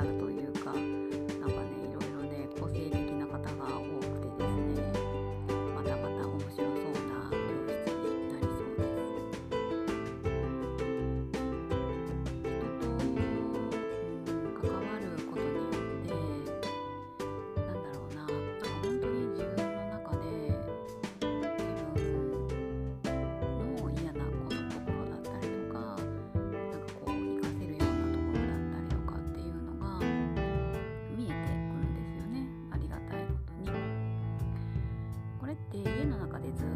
ーだという。家の中でずっ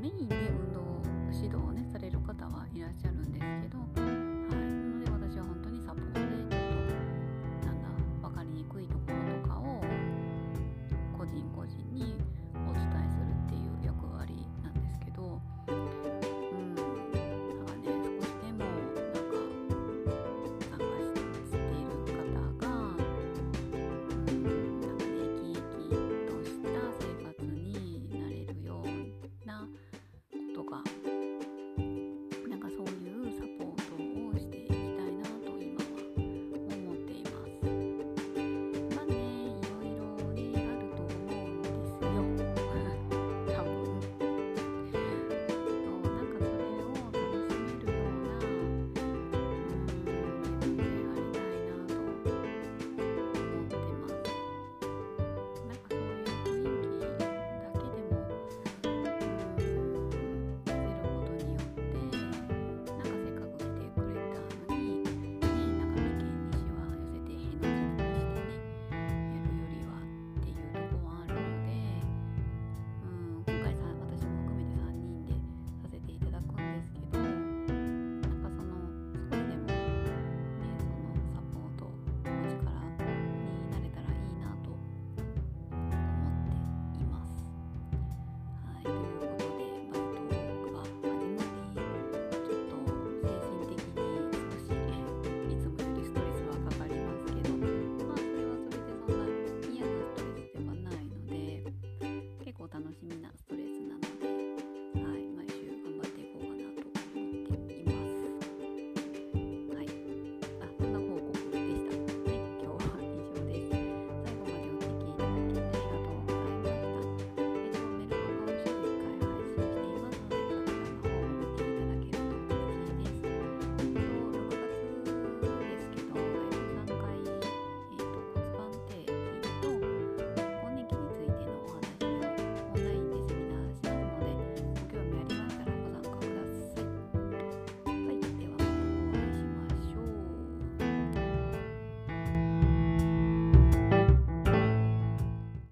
们一年。